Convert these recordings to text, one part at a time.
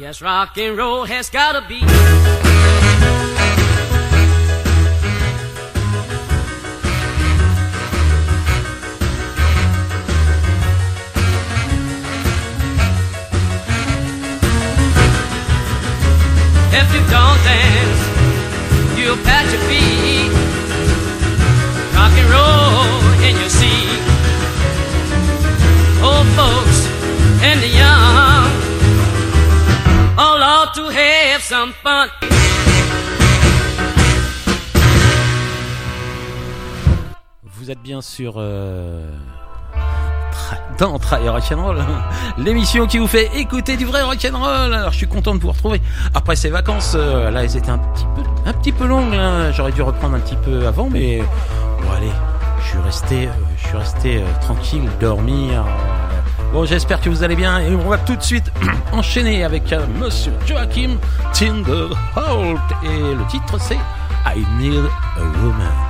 Yes, rock and roll has gotta be. If you don't dance, you'll pat your feet. Rock and roll Vous êtes bien sur euh, dans Try Rock'n'Roll, l'émission qui vous fait écouter du vrai rock'n'roll. Alors je suis content de vous retrouver après ces vacances. euh, là, elles étaient un petit peu, longues. là. J'aurais dû reprendre un petit peu avant, mais bon allez, je suis resté, euh, je suis resté tranquille, dormir. Bon, j'espère que vous allez bien et on va tout de suite enchaîner avec euh, Monsieur Joachim Tinderholt et le titre c'est I Need a Woman.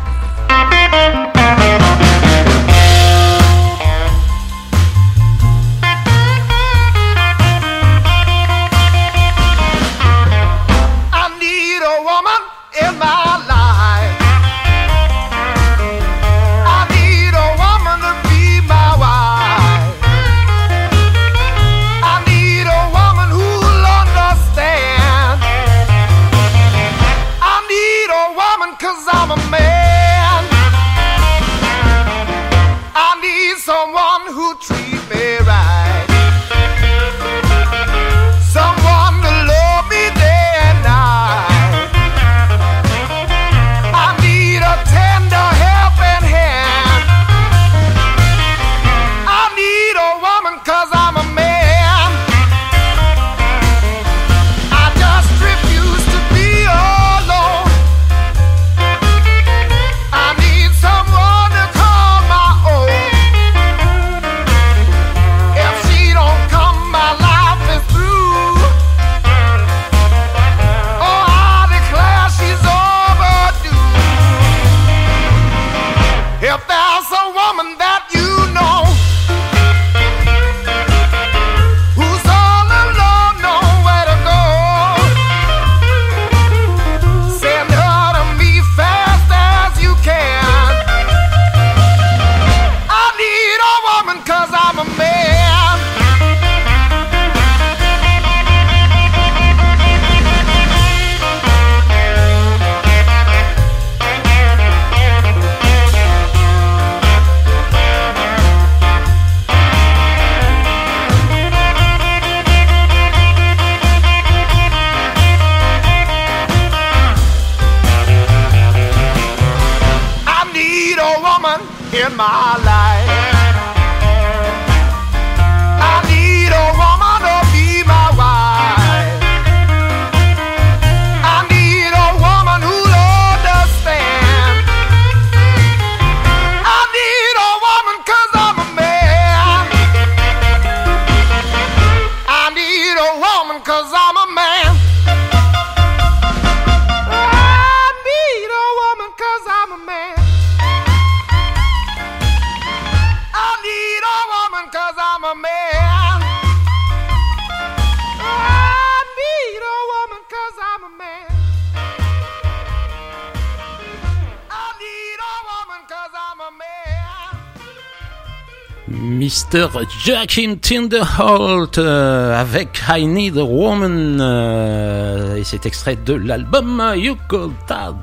Mr. Joachim Tinderholt euh, avec I Need a Woman euh, et cet extrait de l'album You Could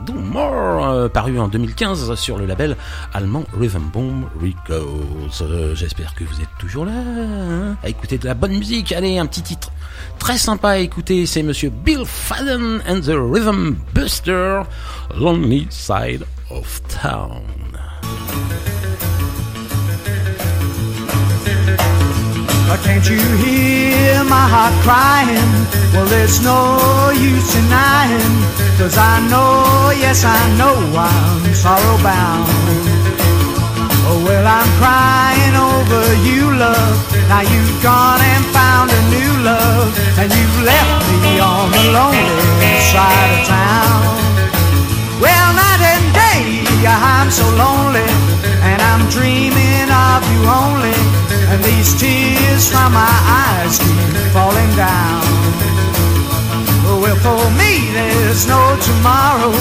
Do More euh, paru en 2015 sur le label allemand Rhythm Boom Records. J'espère que vous êtes toujours là hein, à écouter de la bonne musique. Allez, un petit titre très sympa à écouter, c'est Monsieur Bill Fadden and the Rhythm Buster, Lonely Side of Town. Can't you hear my heart crying? Well, there's no use denying. Cause I know, yes, I know I'm sorrow bound. Oh, well, I'm crying over you, love. Now you've gone and found a new love. And you've left me on the lonely side of town. Well, night and day, I'm so lonely, and I'm dreaming of you only. And these tears from my eyes keep falling down. Well, for me there's no tomorrow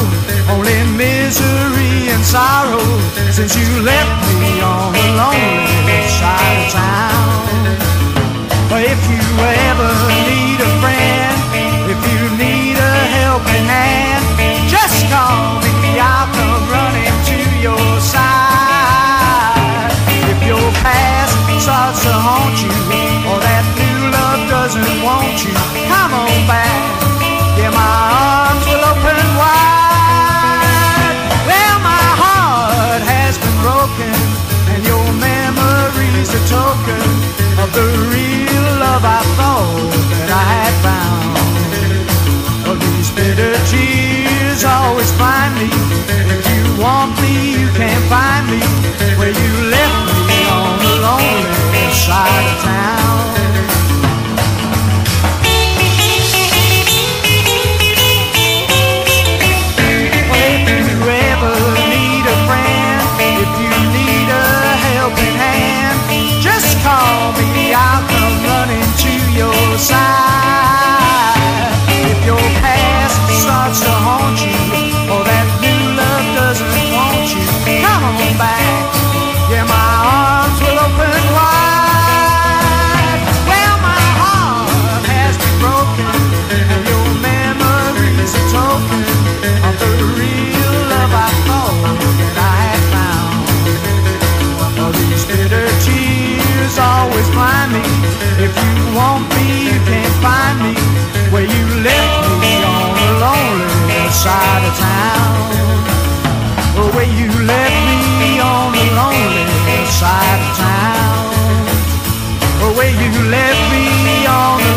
Only misery and sorrow Since you left me on the lonely side of town. But If you ever need で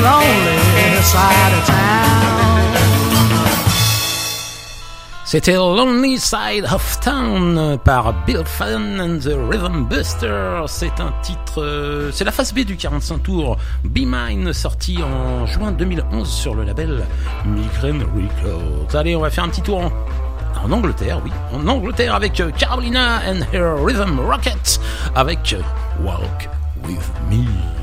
lonely side of town. C'était Lonely Side of Town par Bill Fallon and the Rhythm Buster. C'est un titre, euh, c'est la face B du 45 tours Be Mine sorti en juin 2011 sur le label Migraine Records. Allez, on va faire un petit tour en en Angleterre, oui, en Angleterre avec euh, Carolina and her Rhythm Rocket avec euh, Walk With Me.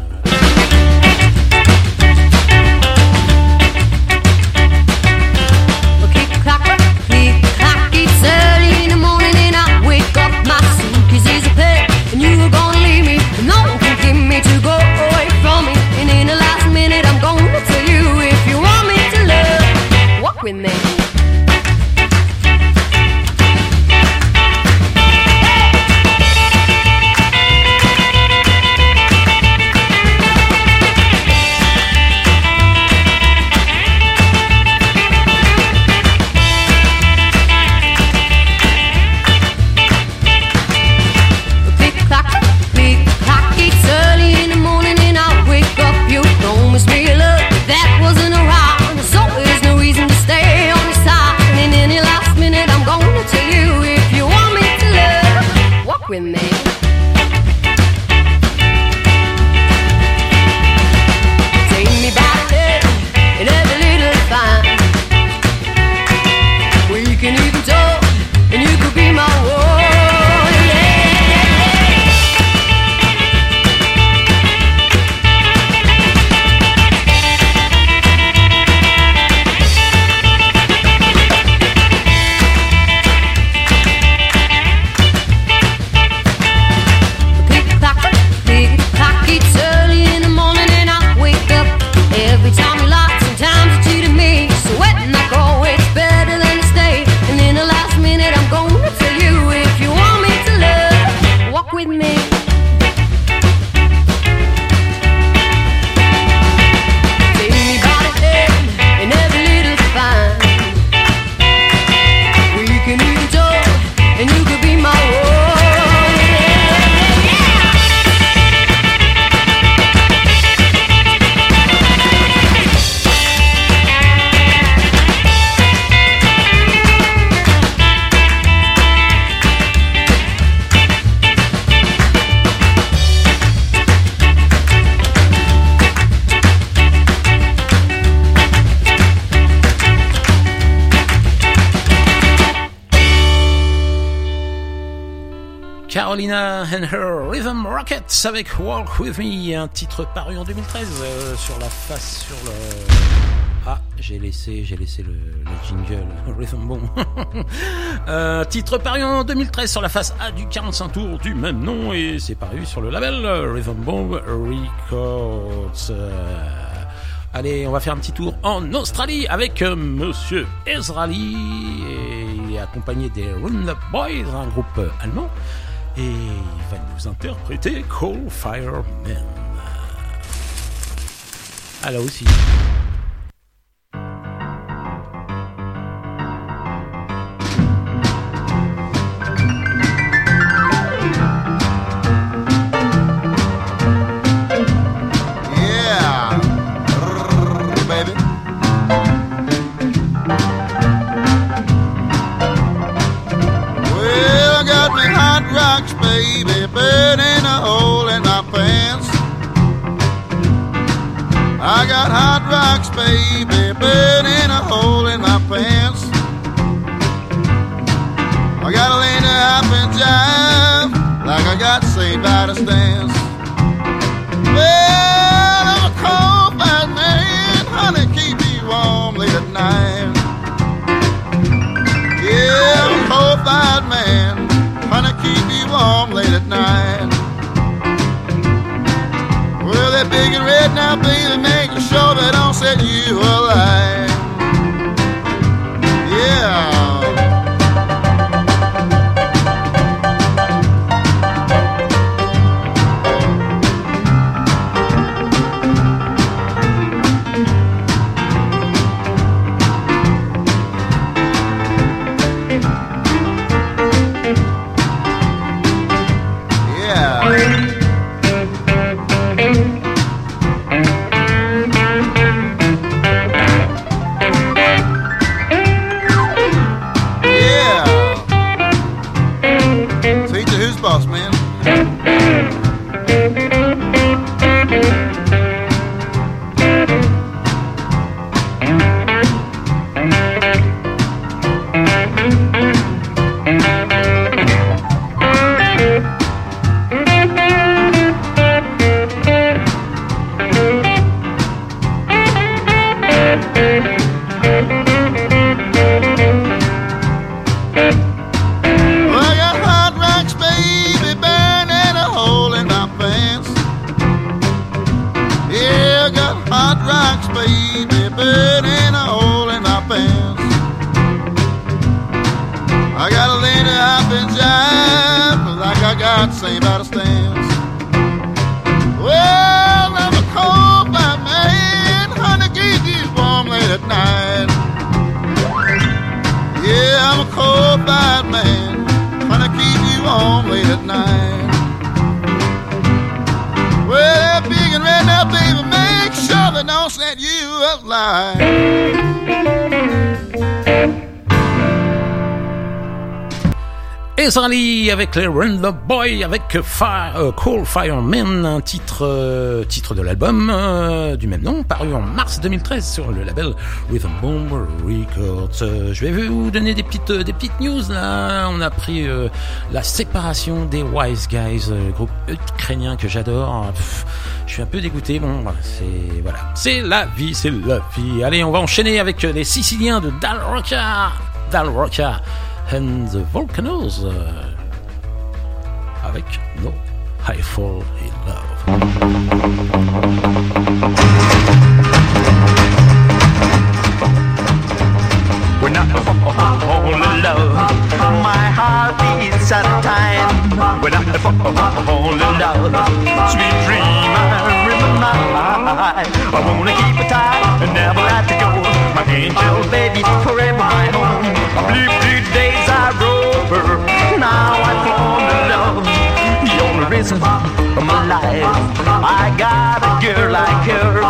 Avec Walk With Me, un titre paru en 2013 euh, sur la face, sur le... Ah, j'ai laissé, j'ai laissé le, le jingle, rhythm bon. euh, titre paru en 2013 sur la face A du 45 tours du même nom et c'est paru sur le label euh, Rhythm Bomb Records. Euh, allez, on va faire un petit tour en Australie avec Monsieur Ezrali. Et accompagné des Round Up Boys, un groupe allemand et il va nous interpréter Coal Fireman. Ah là aussi. Got hot rocks, baby, burning a hole in my pants. I got to lean to hop and jive like I got St. Vitus dance. Well, you warm late at night. Well, big and red now, baby, make sure they don't set you up like. Ezrali avec les Random Boy avec Fire, euh, Fireman, un titre, euh, titre de l'album euh, du même nom, paru en mars 2013 sur le label Rhythm Bomb Records. Je vais vous donner des petites, des petites news là. On a pris la séparation des Wise Guys, groupe ukrainien que j'adore. Je suis un peu dégoûté. Bon, c'est voilà, c'est la vie, c'est la vie. Allez, on va enchaîner avec les Siciliens de Dal Rocca, Dal Rocca and the Volcanoes euh, avec No I Fall in Love. When I fall in love, my heart beats out of time. When I fall in love, sweet dream I remember. I wanna keep it tight and never let it go. Angel baby, forever my home. Blue, blue days are over. Now I fall in love. The only reason of my life, I got a girl like her.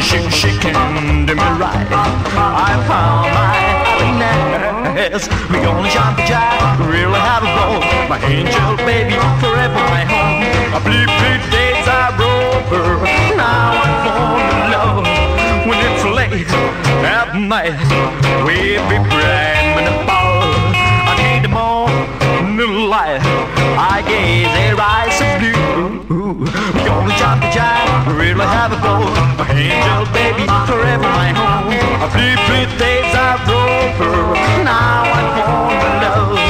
She, she can do me right. I found my happiness. We gonna jump jack, really have a ball. My angel baby, forever my home. Believe blue days I rover. Now I fall in love when it's streets at night. We'd be blaming the ball. I need the more moonlight. I gaze a rise of blue. The only job that I really have a goal. Angel baby, forever my home. A few, three days I rover. Now I'm home love.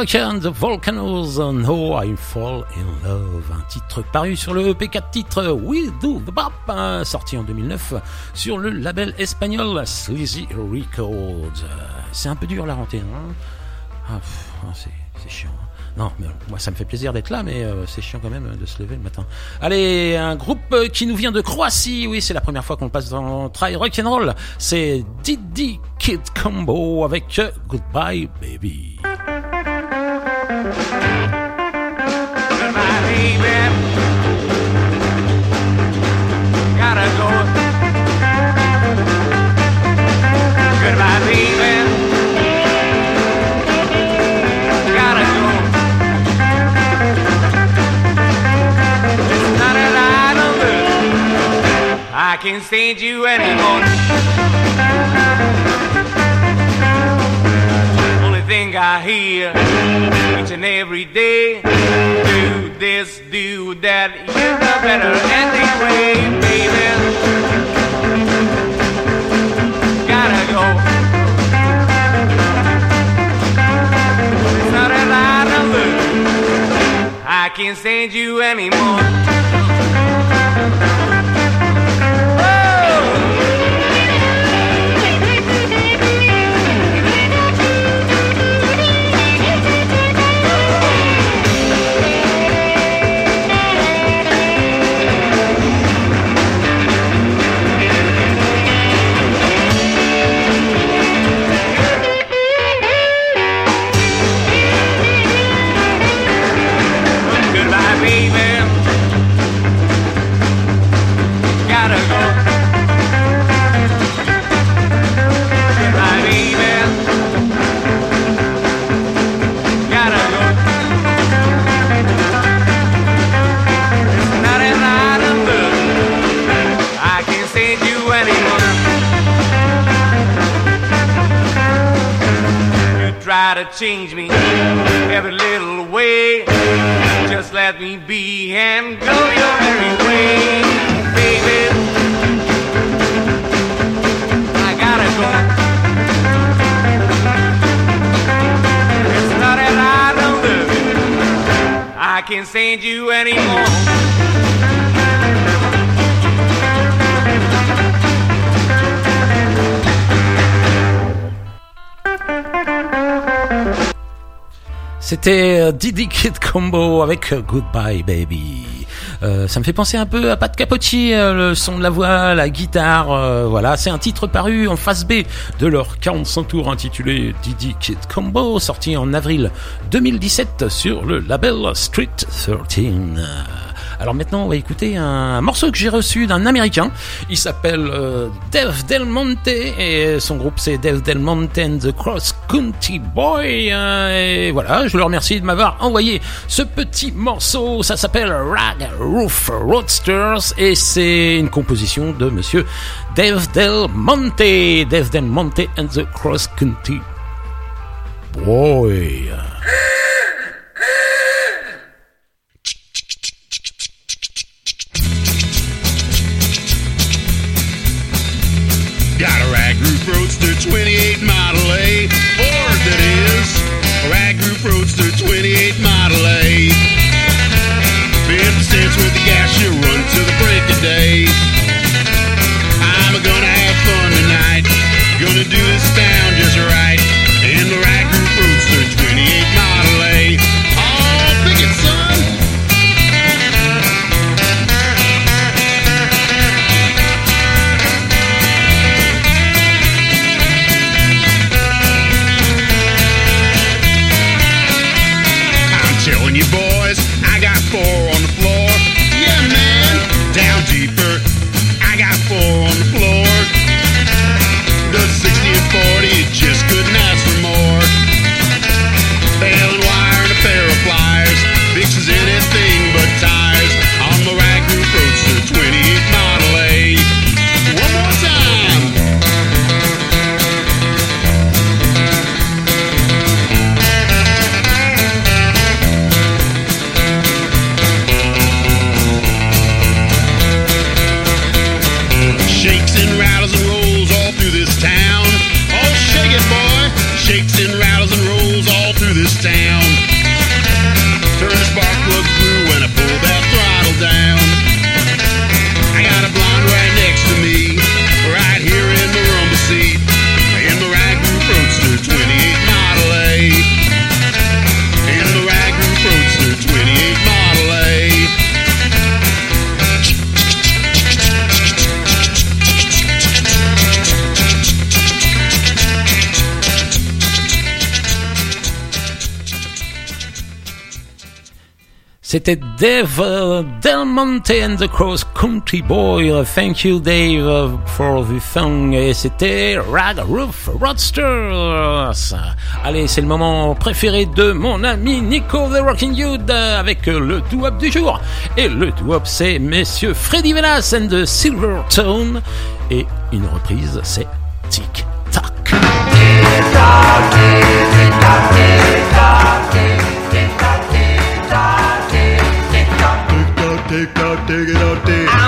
And the Volcanoes, No I Fall in Love, un titre paru sur le EP 4 titres We Do the Bop, hein, sorti en 2009 sur le label espagnol Sleazy Records. C'est un peu dur la rentrée, hein ah, ah, c'est, chiant. hein. Non, moi ça me fait plaisir d'être là, mais euh, c'est chiant quand même de se lever le matin. Allez, un groupe euh, qui nous vient de Croatie, oui, c'est la première fois qu'on passe dans Try Rock'n'Roll. C'est Diddy Kid Combo avec euh, Goodbye Baby. Can't stand you anymore. Only thing I hear each and every day. This, dude that. You know better anyway, baby. Gotta go. It's not a lie, no look. I can't stand you anymore. Be and go your merry way, baby. I gotta go. It's not that I don't love you. I can't stand you anymore. C'était euh, Diddy Kid Combo avec euh, Goodbye Baby. Euh, ça me fait penser un peu à Pat Capotti, euh, le son de la voix, la guitare. voilà, c'est un titre paru en face B de leur 45 tours intitulé Diddy Kid Combo, sorti en avril 2017 sur le label Street 13. Alors maintenant, on va écouter un morceau que j'ai reçu d'un Américain. Il s'appelle euh, Dave Del Monte et son groupe c'est Dave Del Monte and the Cross Country Boy. Euh, Et voilà, je le remercie de m'avoir envoyé ce petit morceau. Ça s'appelle Rag Roof Roadsters et c'est une composition de Monsieur Dave Del Monte. Dave Del Monte and the Cross Country Boy. 28 Model A. Ford that is. Rag roof roadster 28 Model A. 50 cents worth of gas, you run to the break of day. I'm gonna have fun tonight. Gonna do this town C'était Dave uh, Del Monte and the Cross Country Boy. Uh, Thank you, Dave, uh, for the song. Et c'était Rag Roof Roadsters. Allez, c'est le moment préféré de mon ami Nico the Rocking Youth euh, avec euh, le doo-wop du jour. Et le doo-wop, c'est Messieurs Freddy Velas and the Silver Tone. Et une reprise, c'est Tic Tac. Take that, take it out, dig it out, dig.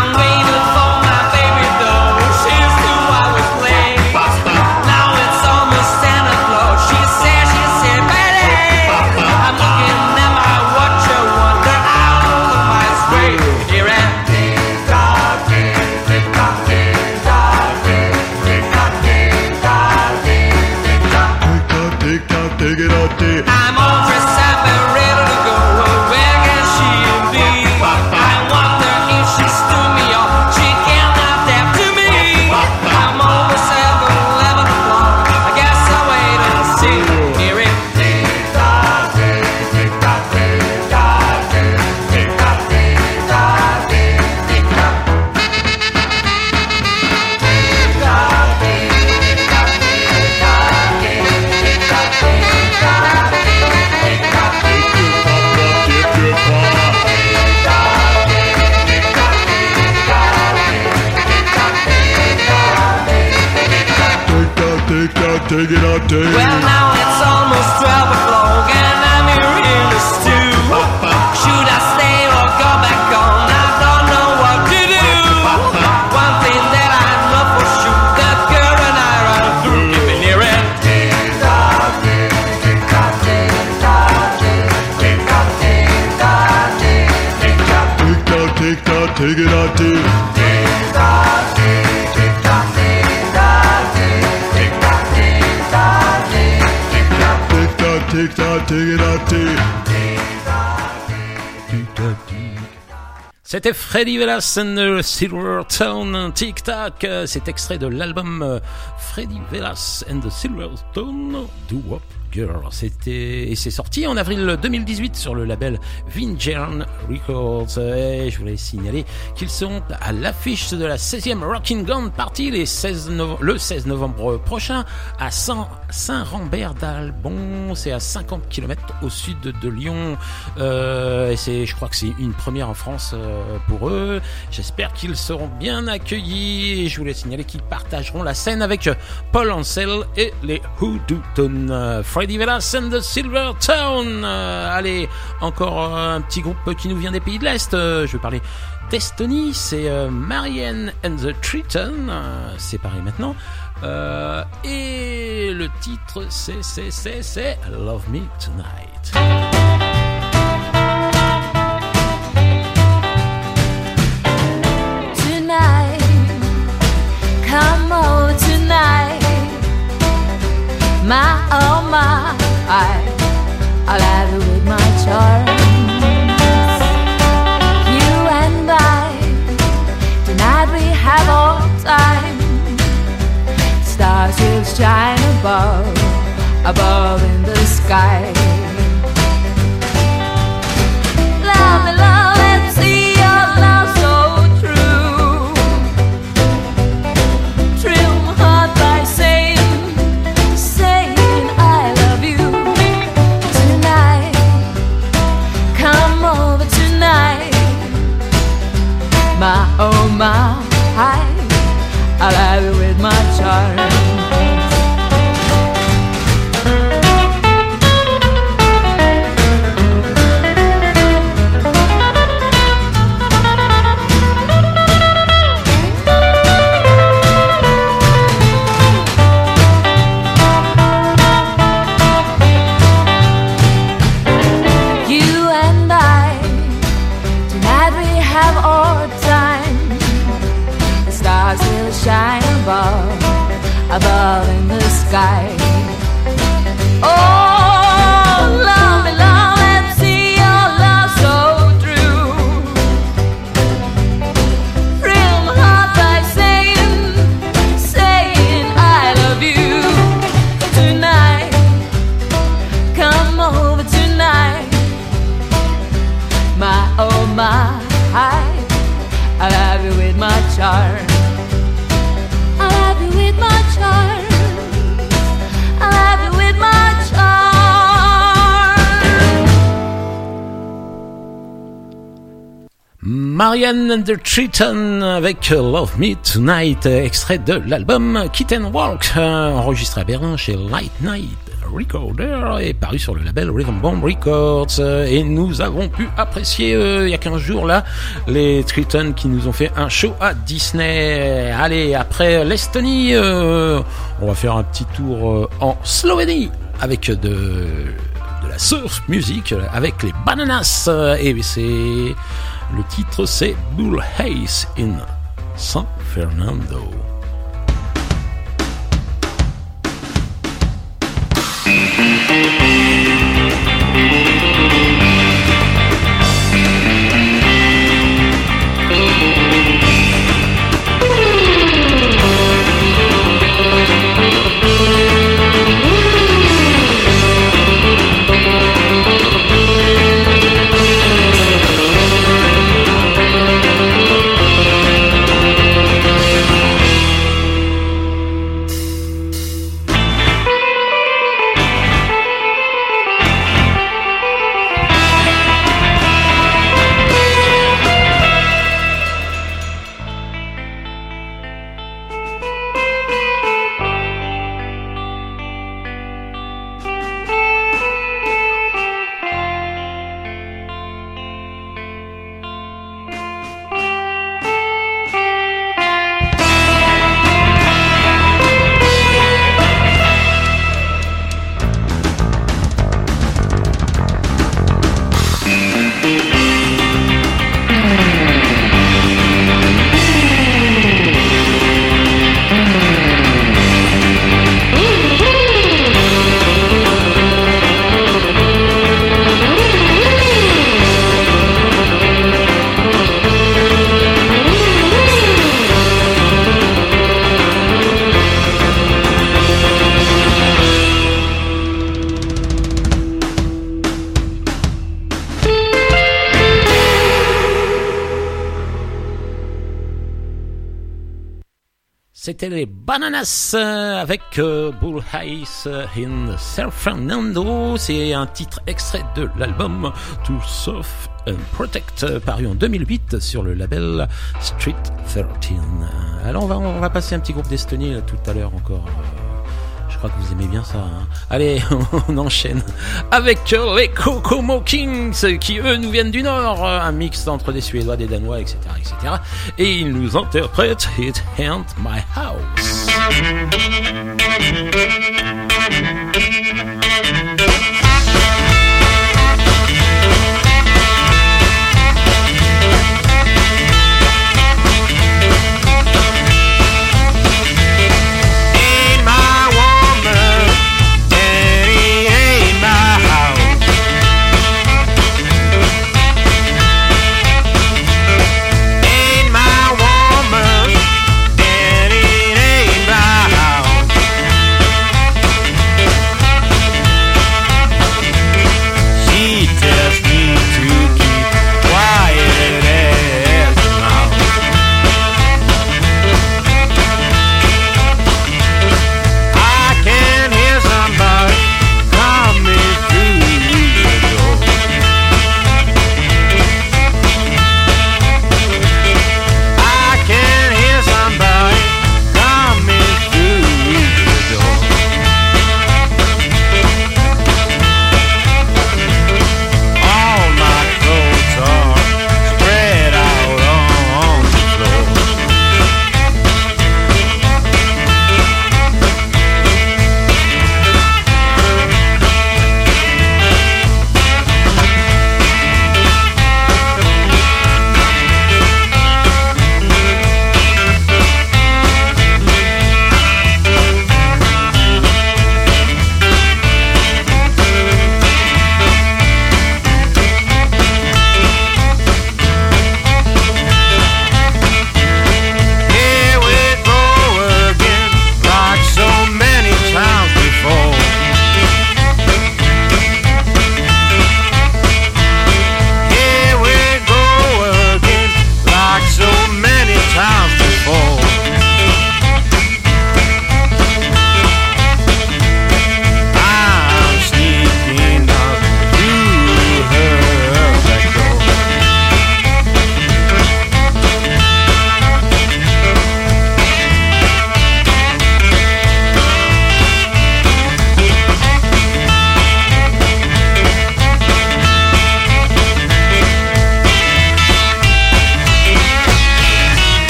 C'était Freddy Velas and the Silver Tone Tic Tac. C'est extrait de l'album euh, Freddy Velas and the Silver Tone Do Wop C'était et c'est sorti en avril 2018 sur le label Vinjern Records. Et je voulais signaler qu'ils seront à l'affiche de la 16e Rocking Gun Party les 16 nov- le 16 novembre prochain à Saint- Saint-Rambert d'Albon. C'est à 50 km au sud de, Lyon. Euh, et c'est, je crois que c'est une première en France euh, pour eux. J'espère qu'ils seront bien accueillis. Et je voulais signaler qu'ils partageront la scène avec Paul Ansel et les Hoodooton. Euh, Freddy Velas and the Silver Town. Euh, allez, encore euh, un petit groupe qui nous vient des pays de l'Est. Euh, je vais parler d'Estonie. C'est Marianne and the Triton. C'est pareil maintenant. Et le titre, c'est, c'est, c'est, c'est Love Me Tonight. tonight. Come tonight. My oh my, I, I'll have you with my charms. You and I, tonight we have all time. Stars will shine above, above in the sky. 该 and the Triton avec Love Me Tonight, extrait de l'album Kit and Walk, euh, enregistré à Berlin chez Light Night Recorder et paru sur le label Rhythm Bomb Records. Et nous avons pu apprécier euh, il y a 15 jours là les Triton qui nous ont fait un show à Disney. Allez, après l'Estonie, euh, on va faire un petit tour en Slovénie avec de de la surf music avec les Bananas et c'est le titre c'est Bull Hayes in San Fernando. Bananas euh, avec euh, Bull Hayes in San Fernando. C'est un titre extrait de l'album To Soft and Protect, euh, paru en 2008 sur le label Street 13. Alors on va, on va passer un petit groupe d'Estonie tout à l'heure encore. euh, Je crois que vous aimez bien ça. hein. Allez, on enchaîne avec euh, les Kokomo Kings qui eux nous viennent du Nord, euh, un mix entre des Suédois, des Danois, etc., etc. Et ils nous interprètent It Ain't My House. Thank you.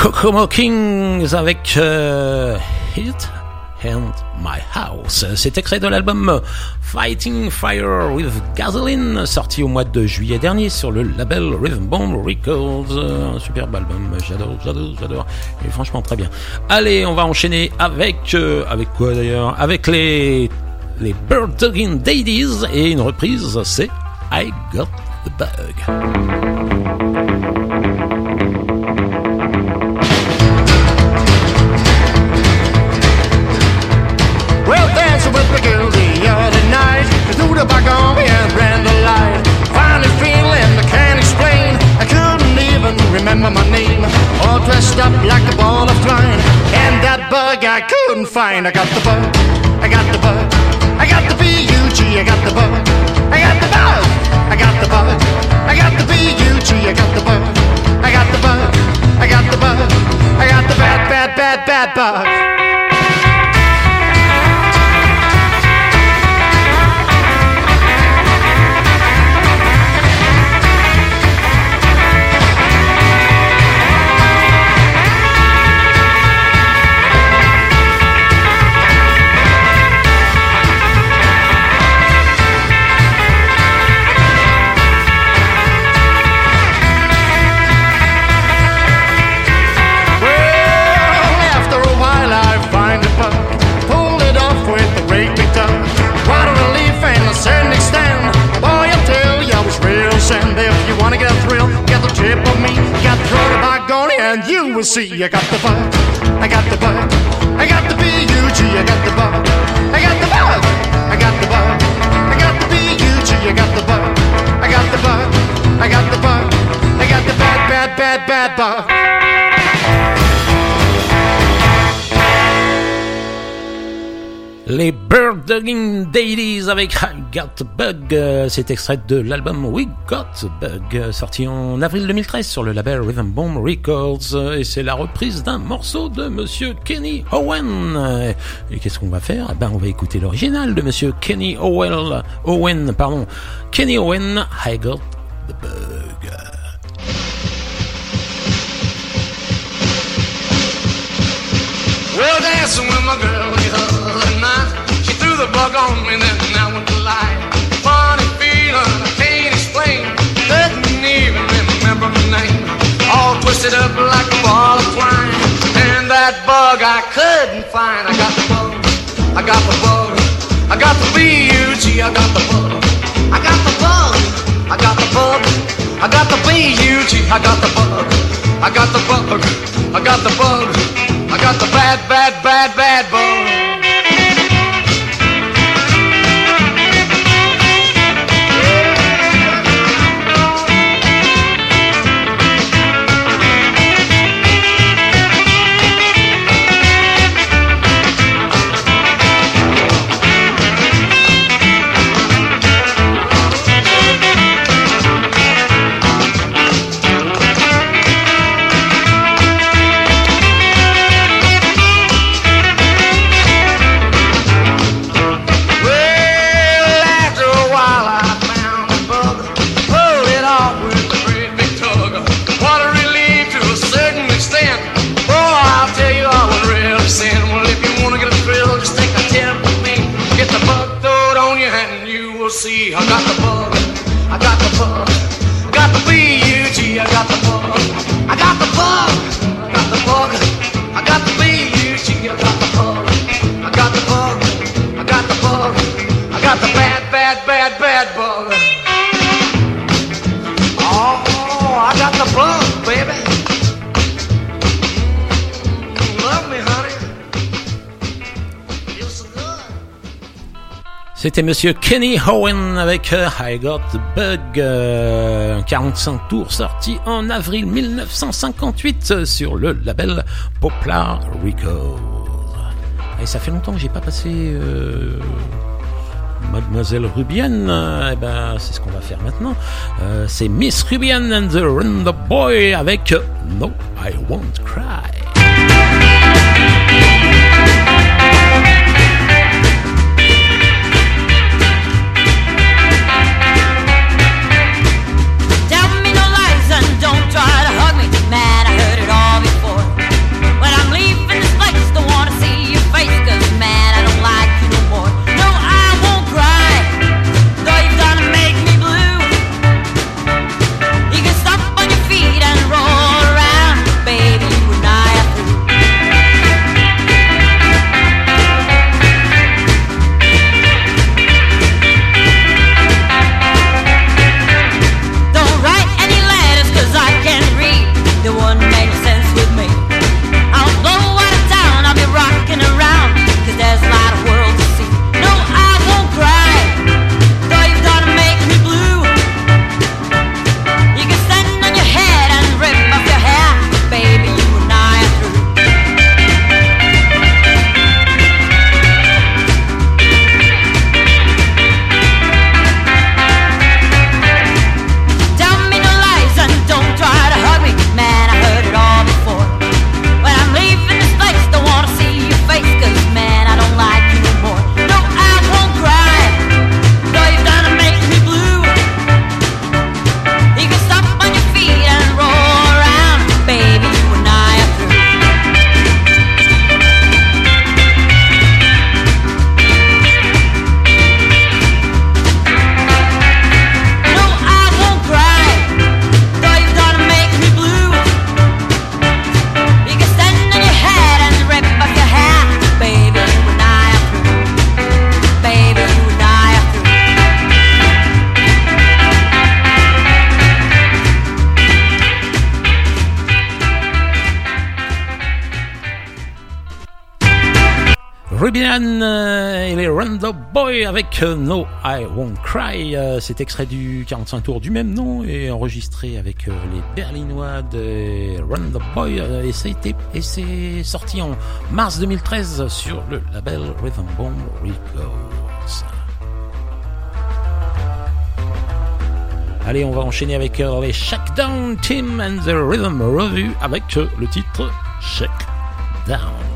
Kokomo Kings avec euh, Hit and My House. C'est extrait de l'album Fighting Fire with Gasoline, sorti au mois de juillet dernier sur le label Rhythm Bomb Records. Un superbe album, j'adore, j'adore, j'adore. Et franchement très bien. Allez, on va enchaîner avec euh, avec quoi d'ailleurs? Avec les les Bird Dogging Daddies et une reprise, c'est I Got the Bug. Remember my name. All dressed up like a ball of twine. And that bug I couldn't find. I got the bug. I got the bug. I got the B-U-G. I got the bug. I got the bug. I got the bug. I got the B-U-G. I got the bug. I got the bug. I got the bug. I got the bad, bad, bad, bad bug. Dailies avec I Got Bug. C'est extrait de l'album We Got Bug, sorti en avril 2013 sur le label Rhythm Bomb Records. Et c'est la reprise d'un morceau de Monsieur Kenny Owen. Et qu'est-ce qu'on va faire? Eh Ben, on va écouter l'original de Monsieur Kenny Owen. Owen, pardon. Kenny Owen, I Got the Bug. Well, dancing with my girl the bug on me, then I went to lie. Funny feeling I can't explain. Couldn't even remember my name. All twisted up like a ball of twine. And that bug I couldn't find. I got the bug. I got the bug. I got the B-U-G. I got the bug. I got the bug. I got the bug. I got the B-U-G. I got the bug. I got the bug. I got the bug. I got the bad, bad, bad, bad bug. C'était Monsieur Kenny Owen avec euh, I Got the Bug, euh, un 45 tours sorti en avril 1958 euh, sur le label Poplar Records. Et ça fait longtemps que j'ai pas passé euh, Mademoiselle Rubienne. Euh, Eh ben, c'est ce qu'on va faire maintenant. Euh, c'est Miss Rubienne and the Run Boy avec euh, No I Won't euh, No I Won't Cry. Euh, C'est extrait du 45 tours du même nom et enregistré avec euh, les Berlinois de Roundup Boy euh, et c'est sorti en mars 2013 sur le label Rhythm Bomb Records. Allez, on va enchaîner avec les Shakedown Team and the Rhythm Review avec le titre Shakedown.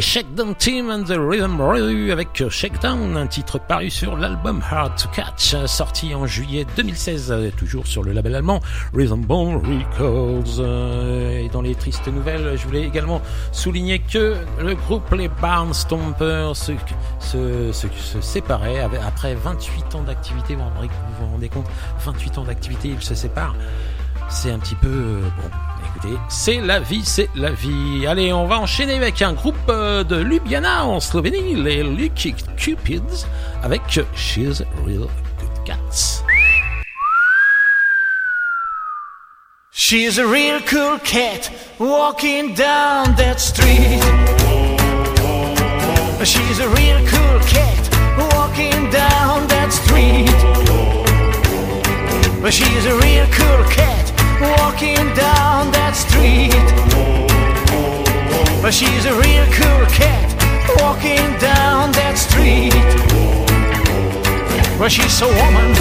Les Shakedown Team and the Rhythm Review avec Shakedown, un titre paru sur l'album Hard to Catch, sorti en juillet 2016, euh, toujours sur le label allemand Rhythm Bone Records. Euh, Et dans les tristes nouvelles, je voulais également souligner que le groupe les Barnstompers se, se, se, se séparait après 28 ans d'activité. Vous vous rendez compte 28 ans d'activité, ils se séparent. C'est un petit peu euh, bon. Écoutez, c'est la vie, c'est la vie. Allez, on va enchaîner avec un groupe euh, de Ljubljana en Slovénie, les Lucky Cupids, avec She's Real Good Cats. She's a real cool cat walking down that street. She's a real cool cat walking down that street. She's a real cool cat walking down that street. But she's a real cool cat walking down that street. Well, she's so woman,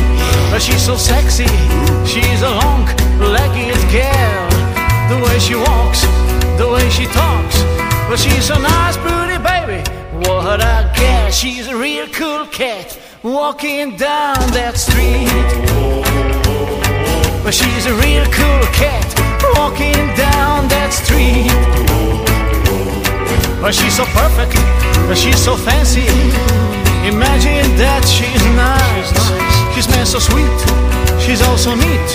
but she's so sexy. She's a long legged girl. The way she walks, the way she talks. But she's a nice, pretty baby. What a cat. She's a real cool cat walking down that street. But she's a real cool cat walking down that street. But she's so perfect, but she's so fancy. Imagine that she's nice. She smells so sweet, she's also neat.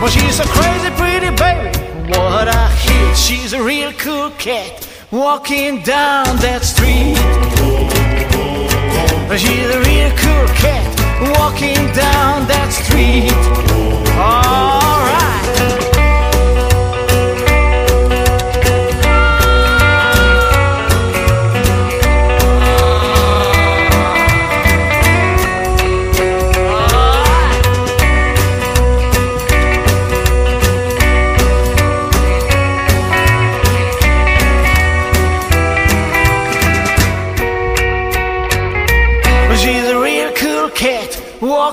But she's a crazy pretty baby. What a hit! She's a real cool cat walking down that street. But she's a real cool cat walking down that street. Alright.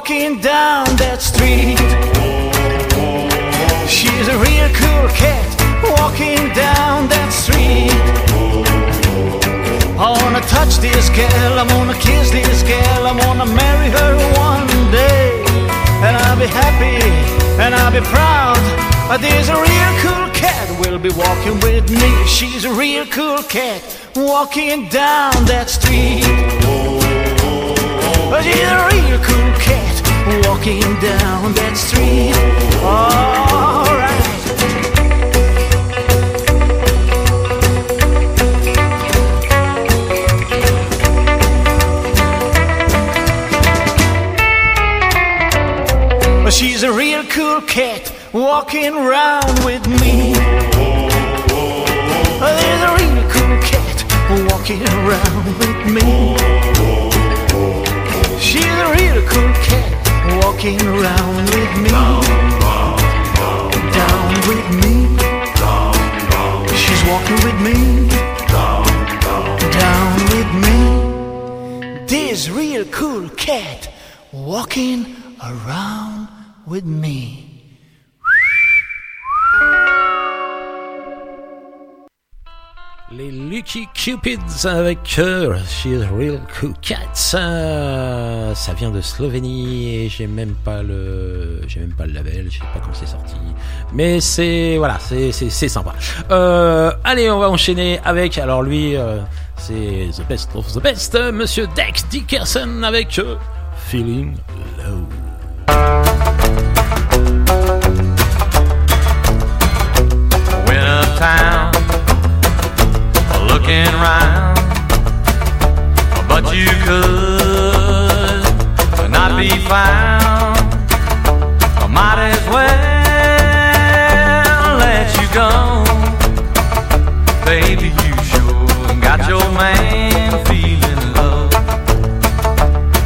Walking down that street. She's a real cool cat walking down that street. I wanna touch this girl, I wanna kiss this girl, I wanna marry her one day. And I'll be happy and I'll be proud. But there's a real cool cat will be walking with me. She's a real cool cat walking down that street. But she's a real cool cat walking down that street. Alright. She's a real cool cat walking around with me. There's a real cool cat walking around with me. She's a real cool cat walking around with me. Down with me. She's walking with me. Down with me. This real cool cat walking around with me. Les Lucky Cupids avec euh, She's Real Cool Cats. Ça vient de Slovénie et j'ai même pas le, j'ai même pas le label, je sais pas quand c'est sorti. Mais c'est, voilà, c'est, c'est, sympa. Euh, allez, on va enchaîner avec, alors lui, euh, c'est The Best of the Best, euh, Monsieur Dex Dickerson avec Feeling Low. Looking round, but you could not be found. I might as well let you go, baby. You sure got your man feeling low.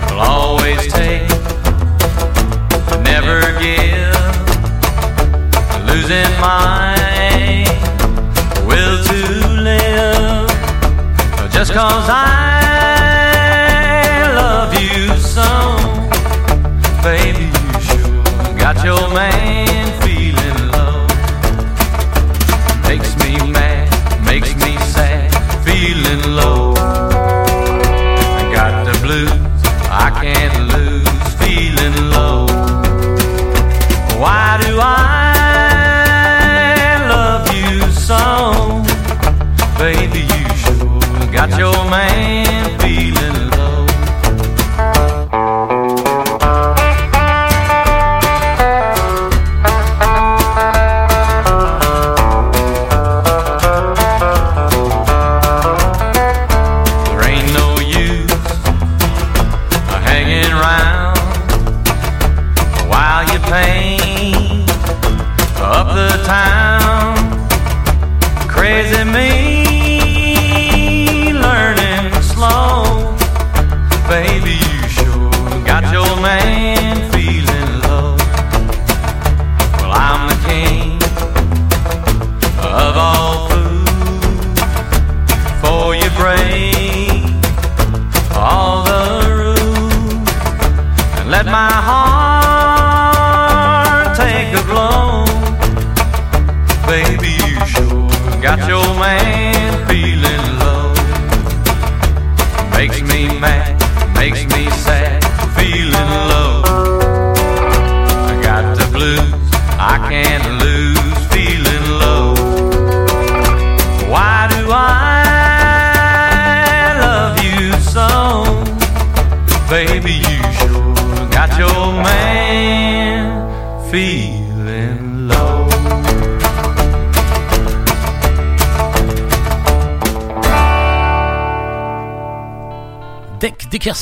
Will always take, never give losing my just cause I love you so. Baby you sure got your man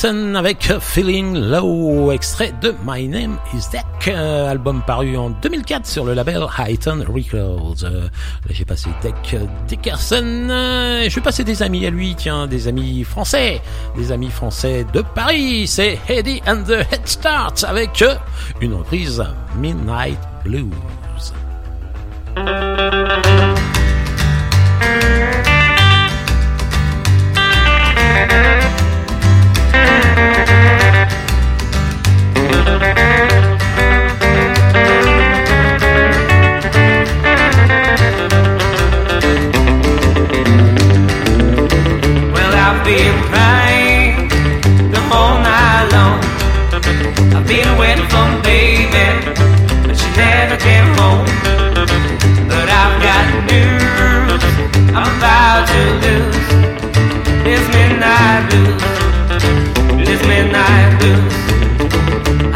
Avec Feeling Low, extrait de My Name is Deck, euh, album paru en 2004 sur le label Highton Records. Euh, j'ai passé Deck Dickerson, euh, je vais passer des amis à lui, tiens, des amis français, des amis français de Paris, c'est Eddie and the Head Start avec une reprise Midnight Blues. Blues.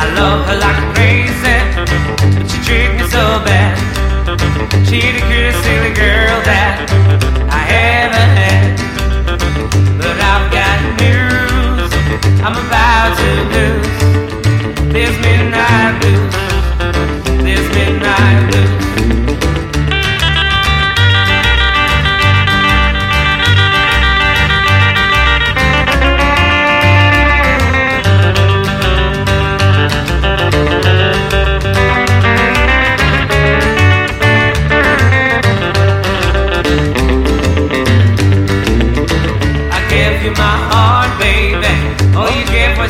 I love her like crazy, but she treats me so bad. She the cutest silly girl that I ever had. But I've got news I'm about to lose. This midnight blues, this midnight blues.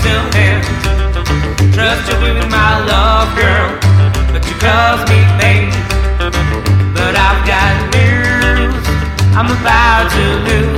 Gave was. Trust you with my love, girl. But you caused me pain. But I've got news I'm about to lose.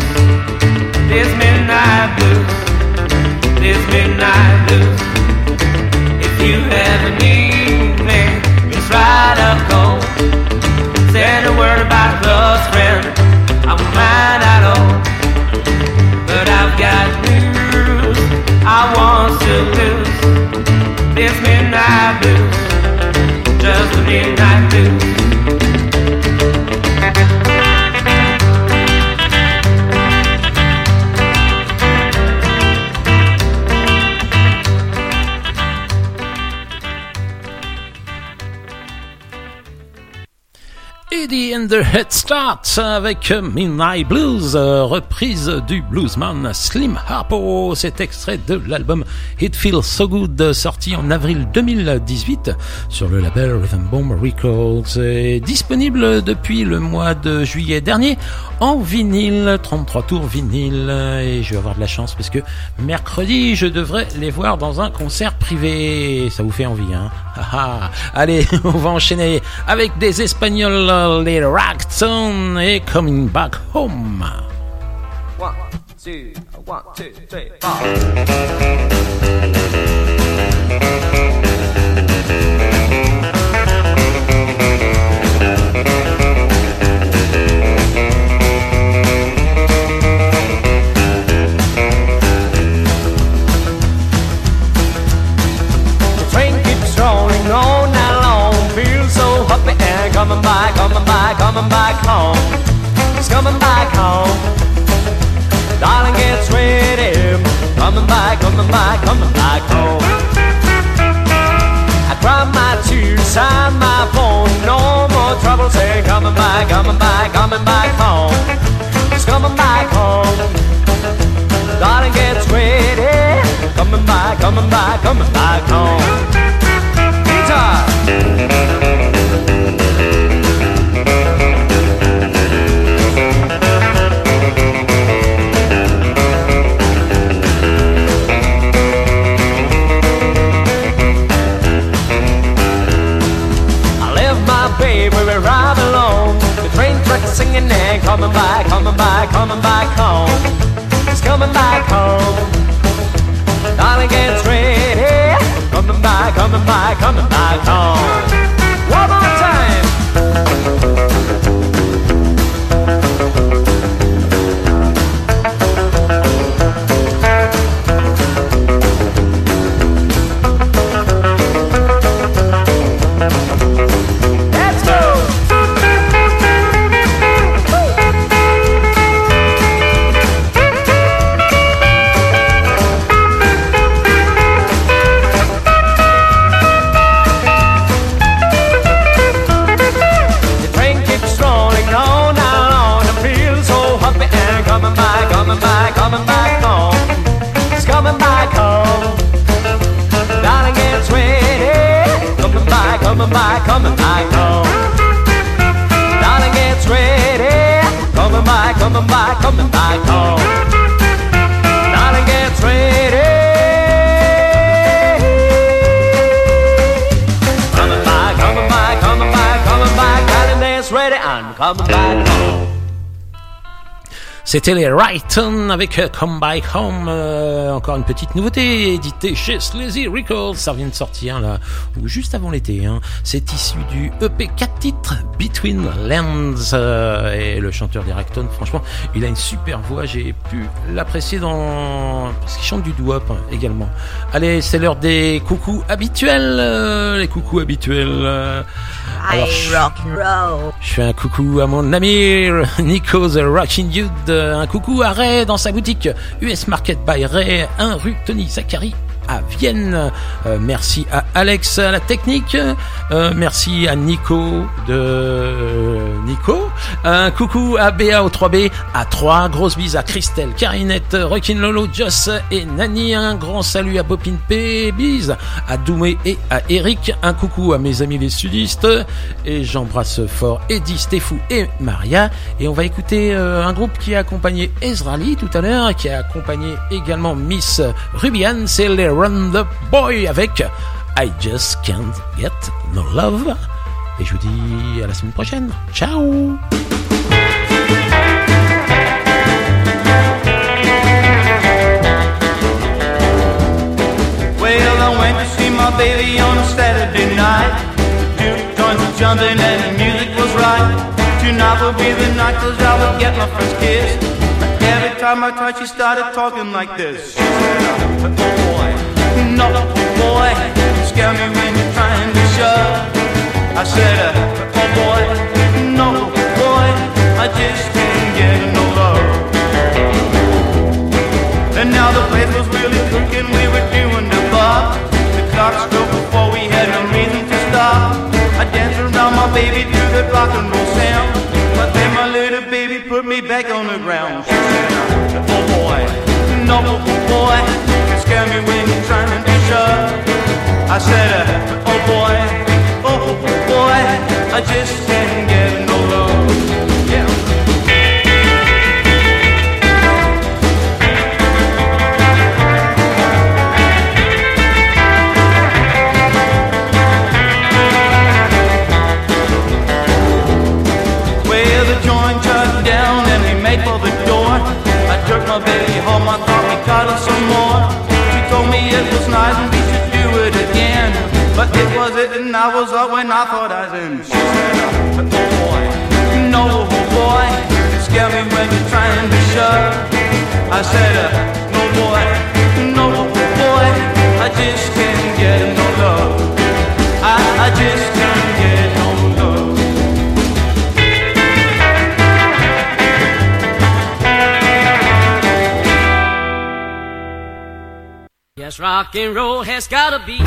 The Head Start avec Midnight Blues, euh, reprise du bluesman Slim Harpo. Cet extrait de l'album It Feels So Good, sorti en avril 2018 sur le label Rhythm Bomb Records. est disponible depuis le mois de juillet dernier en vinyle, 33 tours vinyle. Et je vais avoir de la chance parce que mercredi, je devrais les voir dans un concert privé. Ça vous fait envie, hein? Allez, on va enchaîner avec des Espagnols, euh, les Ragtone et Coming Back Home. One, two, one, two, three, coming back home. It's coming back home. Darling, get ready. Coming back, coming back, coming back home. I grab my tears, sign my phone. No more trouble. Say, coming back, coming back, coming back home. It's coming back home. Darling, get ready. Coming back, coming back, coming back home. Singing and coming back, coming back, coming back home. It's coming back home. Darling gets ready. Coming back, coming back, coming back home. ride home. C'était les Wrighton avec Come Back Home. euh, encore une petite nouveauté éditée chez Sleazy Records. Ça vient de sortir là, ou juste avant l'été. Hein. C'est issu du EP 4 titres Between Lands. euh, et le chanteur des Wrighton, franchement, il a une super voix. J'ai pu l'apprécier dans. Parce qu'il chante du doo-wop hein, également. Allez, c'est l'heure des coucous habituels. euh, les coucous habituels. Alors, je- rock and roll. je fais un coucou à mon ami Nico The Rocking Dude, un coucou à Ray dans sa boutique US Market by Ray, 1 rue Tony Zachary à Vienne. Euh, merci à Alex à la technique. Euh, merci à Nico de Nico. Un coucou à BA au 3B, à 3. Grosse bise à Christelle, Carinette, Rockin Lolo, Joss et Nani. Un grand salut à Popin P. À Doumé et à Eric. Un coucou à mes amis les sudistes. Et j'embrasse fort Eddie, Stéphou et Maria. Et on va écouter euh, un groupe qui a accompagné Ezrali tout à l'heure, qui a accompagné également Miss Rubian. C'est les Run the Boy avec I Just Can't Get No Love. Et je vous dis à la semaine prochaine. Ciao baby on a Saturday night. Two joints jumping and the music was right. Tonight would be the night 'cause I would get my first kiss. Time I tried, she started talking like this. She said, oh boy, no boy, you scare me when you're trying to shove. I said, uh, oh boy, no boy, I just can't get no love. And now the place was really cooking, we were doing the bar. The clock struck before we had no reason to stop. I danced around my baby to the rock and roll sound. But then my little baby put me back on the ground. I said, oh boy, oh boy, I just was up when I thought I was in. She said, oh boy, no boy, scare me when you're trying to shove. I said, uh, no boy, no boy, I just can't get no love. I, I just can't get no love. Yes, rock and roll has gotta be.